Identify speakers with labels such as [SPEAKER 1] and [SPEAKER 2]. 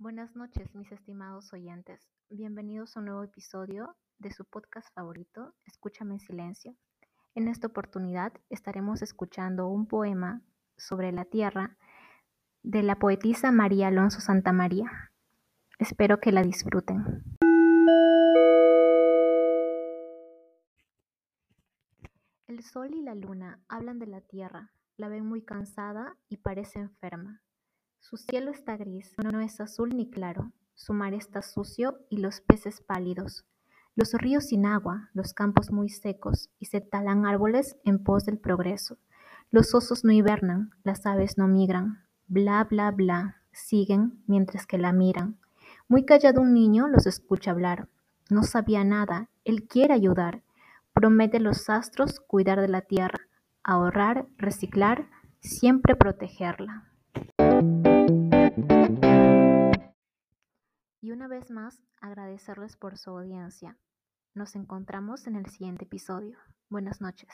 [SPEAKER 1] Buenas noches, mis estimados oyentes. Bienvenidos a un nuevo episodio de su podcast favorito, Escúchame en Silencio. En esta oportunidad estaremos escuchando un poema sobre la tierra de la poetisa María Alonso Santamaría. Espero que la disfruten. El sol y la luna hablan de la tierra, la ven muy cansada y parece enferma. Su cielo está gris, no es azul ni claro, su mar está sucio y los peces pálidos, los ríos sin agua, los campos muy secos y se talan árboles en pos del progreso. Los osos no hibernan, las aves no migran, bla bla bla, siguen mientras que la miran. Muy callado un niño los escucha hablar. No sabía nada, él quiere ayudar. Promete los astros cuidar de la tierra, ahorrar, reciclar, siempre protegerla. Vez más, agradecerles por su audiencia. Nos encontramos en el siguiente episodio. Buenas noches.